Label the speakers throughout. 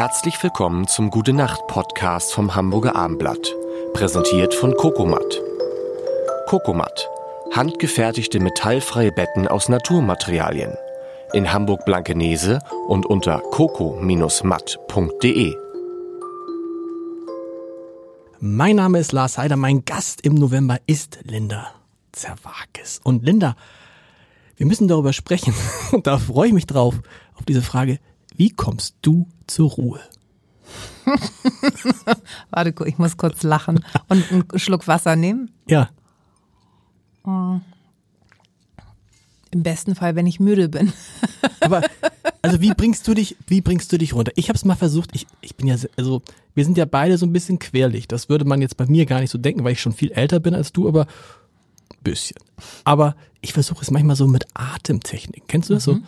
Speaker 1: Herzlich willkommen zum Gute Nacht Podcast vom Hamburger Armblatt, präsentiert von Kokomat. Kokomat, handgefertigte metallfreie Betten aus Naturmaterialien. In Hamburg Blankenese und unter coco-matt.de.
Speaker 2: Mein Name ist Lars Heider. Mein Gast im November ist Linda Zerwakis. Und Linda, wir müssen darüber sprechen. Und da freue ich mich drauf, auf diese Frage. Wie kommst du zur Ruhe?
Speaker 3: Warte, ich muss kurz lachen und einen Schluck Wasser nehmen.
Speaker 2: Ja.
Speaker 3: Im besten Fall, wenn ich müde bin.
Speaker 2: Aber also wie bringst du dich, wie bringst du dich runter? Ich habe es mal versucht. Ich, ich bin ja also wir sind ja beide so ein bisschen querlich. Das würde man jetzt bei mir gar nicht so denken, weil ich schon viel älter bin als du, aber ein bisschen. Aber ich versuche es manchmal so mit Atemtechnik. Kennst du das so?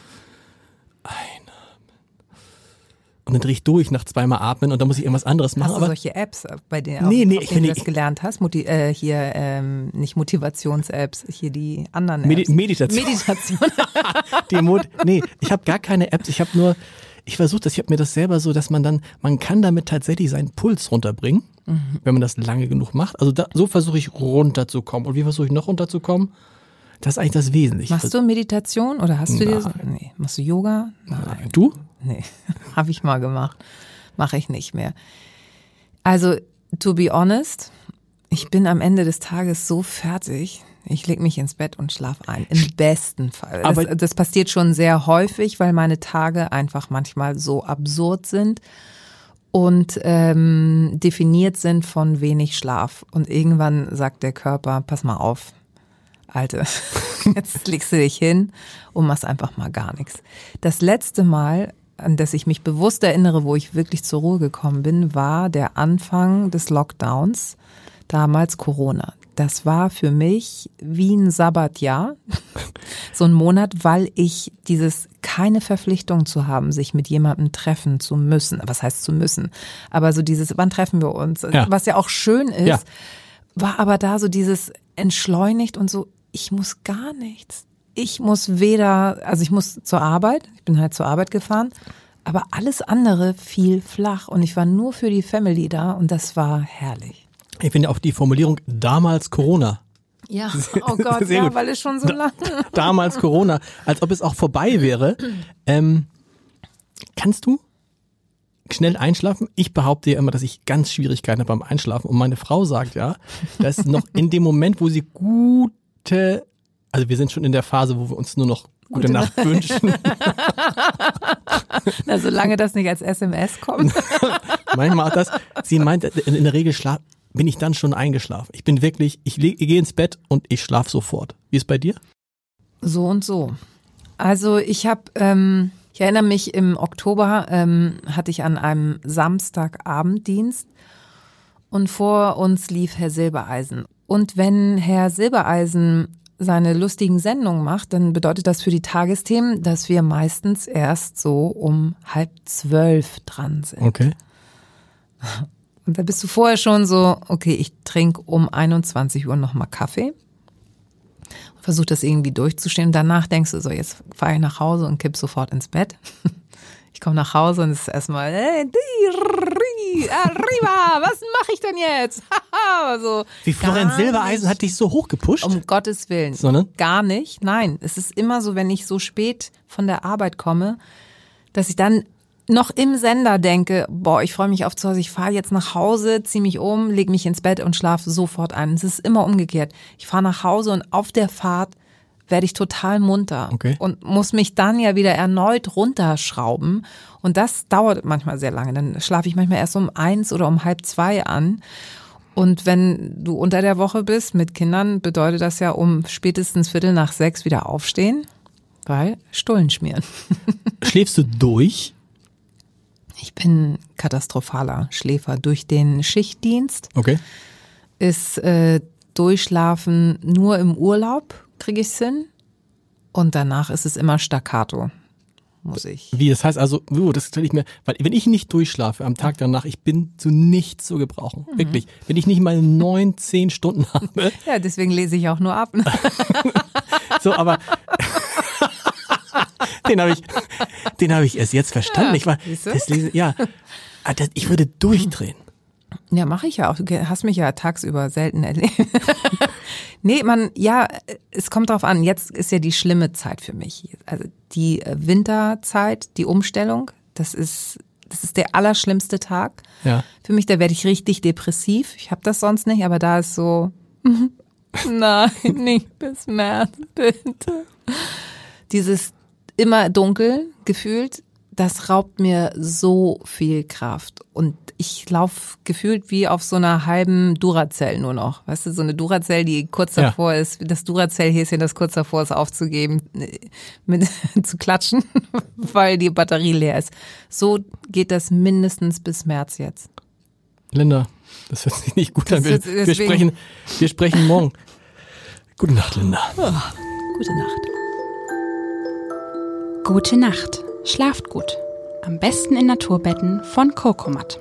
Speaker 2: Und dann drehe ich durch nach zweimal atmen und dann muss ich irgendwas anderes machen.
Speaker 3: Hast du
Speaker 2: aber
Speaker 3: solche Apps, bei denen,
Speaker 2: Nee, nee,
Speaker 3: auf
Speaker 2: ich
Speaker 3: denen du das gelernt hast? Moti äh, hier, ähm, nicht Motivations-Apps, hier die anderen
Speaker 2: Medi
Speaker 3: Apps.
Speaker 2: Meditation.
Speaker 3: Meditation.
Speaker 2: Die Mod nee, ich habe gar keine Apps. Ich habe nur, ich versuche das, ich habe mir das selber so, dass man dann, man kann damit tatsächlich seinen Puls runterbringen, wenn man das lange genug macht. Also da, so versuche ich runterzukommen. Und wie versuche ich noch runterzukommen? Das ist eigentlich das Wesentliche.
Speaker 3: Machst du Meditation oder hast du dir so?
Speaker 2: Nein.
Speaker 3: Nee. Machst du Yoga? Nein.
Speaker 2: Du?
Speaker 3: Nee, habe ich mal gemacht. Mache ich nicht mehr. Also, to be honest, ich bin am Ende des Tages so fertig. Ich leg mich ins Bett und schlaf ein. Im besten Fall.
Speaker 2: Aber-
Speaker 3: das, das passiert schon sehr häufig, weil meine Tage einfach manchmal so absurd sind und ähm, definiert sind von wenig Schlaf. Und irgendwann sagt der Körper, pass mal auf, Alte, jetzt legst du dich hin und machst einfach mal gar nichts. Das letzte Mal, an das ich mich bewusst erinnere, wo ich wirklich zur Ruhe gekommen bin, war der Anfang des Lockdowns, damals Corona. Das war für mich wie ein Sabbatjahr, so ein Monat, weil ich dieses keine Verpflichtung zu haben, sich mit jemandem treffen zu müssen. Was heißt zu müssen? Aber so dieses, wann treffen wir uns?
Speaker 2: Ja.
Speaker 3: Was ja auch schön ist,
Speaker 2: Ja.
Speaker 3: war aber da so dieses entschleunigt und so, ich muss gar nichts. Ich muss weder, also ich muss zur Arbeit, ich bin halt zur Arbeit gefahren, aber alles andere fiel flach und ich war nur für die Family da und das war herrlich.
Speaker 2: Ich finde auch die Formulierung damals Corona.
Speaker 3: Ja, oh Gott, ja,
Speaker 2: gut.
Speaker 3: weil es schon so lang.
Speaker 2: Damals Corona, als ob es auch vorbei wäre. Ähm, kannst du schnell einschlafen? Ich behaupte ja immer, dass ich ganz Schwierigkeiten habe beim Einschlafen. Und meine Frau sagt ja, dass noch in dem Moment, wo sie gute, also wir sind schon in der Phase, wo wir uns nur noch gute,
Speaker 3: Gute
Speaker 2: Nacht wünschen.
Speaker 3: Na, solange das nicht als SMS kommt.
Speaker 2: Manchmal auch das. Sie meint, in, der Regel schlaf, bin ich dann schon eingeschlafen. Ich bin wirklich, ich, leg- ich gehe ins Bett und ich schlafe sofort. Wie ist bei dir?
Speaker 3: So und so. Also ich habe, ähm, ich erinnere mich, im Oktober ähm, hatte ich an einem Samstagabenddienst und vor uns lief Herr Silbereisen. Und wenn Herr Silbereisen seine lustigen Sendungen macht, dann bedeutet das für die Tagesthemen, dass wir meistens erst so um halb zwölf dran sind.
Speaker 2: Okay.
Speaker 3: Und da bist du vorher schon so, okay, ich trinke um 21 Uhr nochmal Kaffee. Versuch das irgendwie durchzustehen. Und danach denkst du so, jetzt fahre ich nach Hause und kipp sofort ins Bett. Ich komme nach Hause und es ist erstmal, hey, ri, arriba, mache ich denn jetzt? Haha, so,
Speaker 2: Wie Florian Silbereisen hat dich so hochgepusht.
Speaker 3: Um Gottes Willen.
Speaker 2: Sondern?
Speaker 3: Gar nicht. Nein. Es ist immer so, wenn ich so spät von der Arbeit komme, dass ich dann noch im Sender denke, boah, ich freue mich auf zu Hause, ich fahre jetzt nach Hause, ziehe mich um, leg mich ins Bett und schlafe sofort ein. Es ist immer umgekehrt. Ich fahre nach Hause und auf der Fahrt werde ich total munter
Speaker 2: Okay.
Speaker 3: und muss mich dann ja wieder erneut runterschrauben. Und das dauert manchmal sehr lange. Dann schlafe ich manchmal erst um eins oder um halb zwei an. Und wenn du unter der Woche bist mit Kindern, bedeutet das ja um spätestens Viertel nach sechs wieder aufstehen, weil Stullen schmieren.
Speaker 2: Schläfst du durch?
Speaker 3: Ich bin katastrophaler Schläfer. Durch den Schichtdienst
Speaker 2: Okay.
Speaker 3: ist äh, Durchschlafen nur im Urlaub, kriege ich hin. Und danach ist es immer staccato, muss ich.
Speaker 2: Wie, das heißt also, uh, das stelle ich mir, weil wenn ich nicht durchschlafe am Tag danach, ich bin zu nichts zu gebrauchen.
Speaker 3: Mhm.
Speaker 2: Wirklich. Wenn ich nicht mal neun, zehn Stunden habe,
Speaker 3: Ja, deswegen lese ich auch nur ab.
Speaker 2: so, aber den habe ich, den habe ich erst jetzt verstanden.
Speaker 3: Ja,
Speaker 2: ich war, das lese, ja, Ah, ich würde durchdrehen.
Speaker 3: Ja, mache ich ja auch. Du hast mich ja tagsüber selten erlebt. nee, man, ja, es kommt drauf an. Jetzt ist ja die schlimme Zeit für mich. Also die Winterzeit, die Umstellung, das ist, das ist der allerschlimmste Tag.
Speaker 2: Ja.
Speaker 3: Für mich, da werde ich richtig depressiv. Ich habe das sonst nicht, aber da ist so, nein, nicht bis März, bitte. Dieses immer dunkel gefühlt, das raubt mir so viel Kraft. Und ich laufe gefühlt wie auf so einer halben Duracell nur noch. Weißt du, so eine Duracell, die kurz
Speaker 2: Ja.
Speaker 3: davor ist, das Duracell-Häschen, das kurz davor ist aufzugeben, äh, mit, zu klatschen, weil die Batterie leer ist. So geht das mindestens bis März jetzt.
Speaker 2: Linda, das hört sich nicht gut an. Wir, wir, sprechen, wir sprechen morgen. Gute Nacht, Linda.
Speaker 3: Gute Nacht.
Speaker 4: Gute Nacht. Schlaft gut. Am besten in Naturbetten von Kokomat.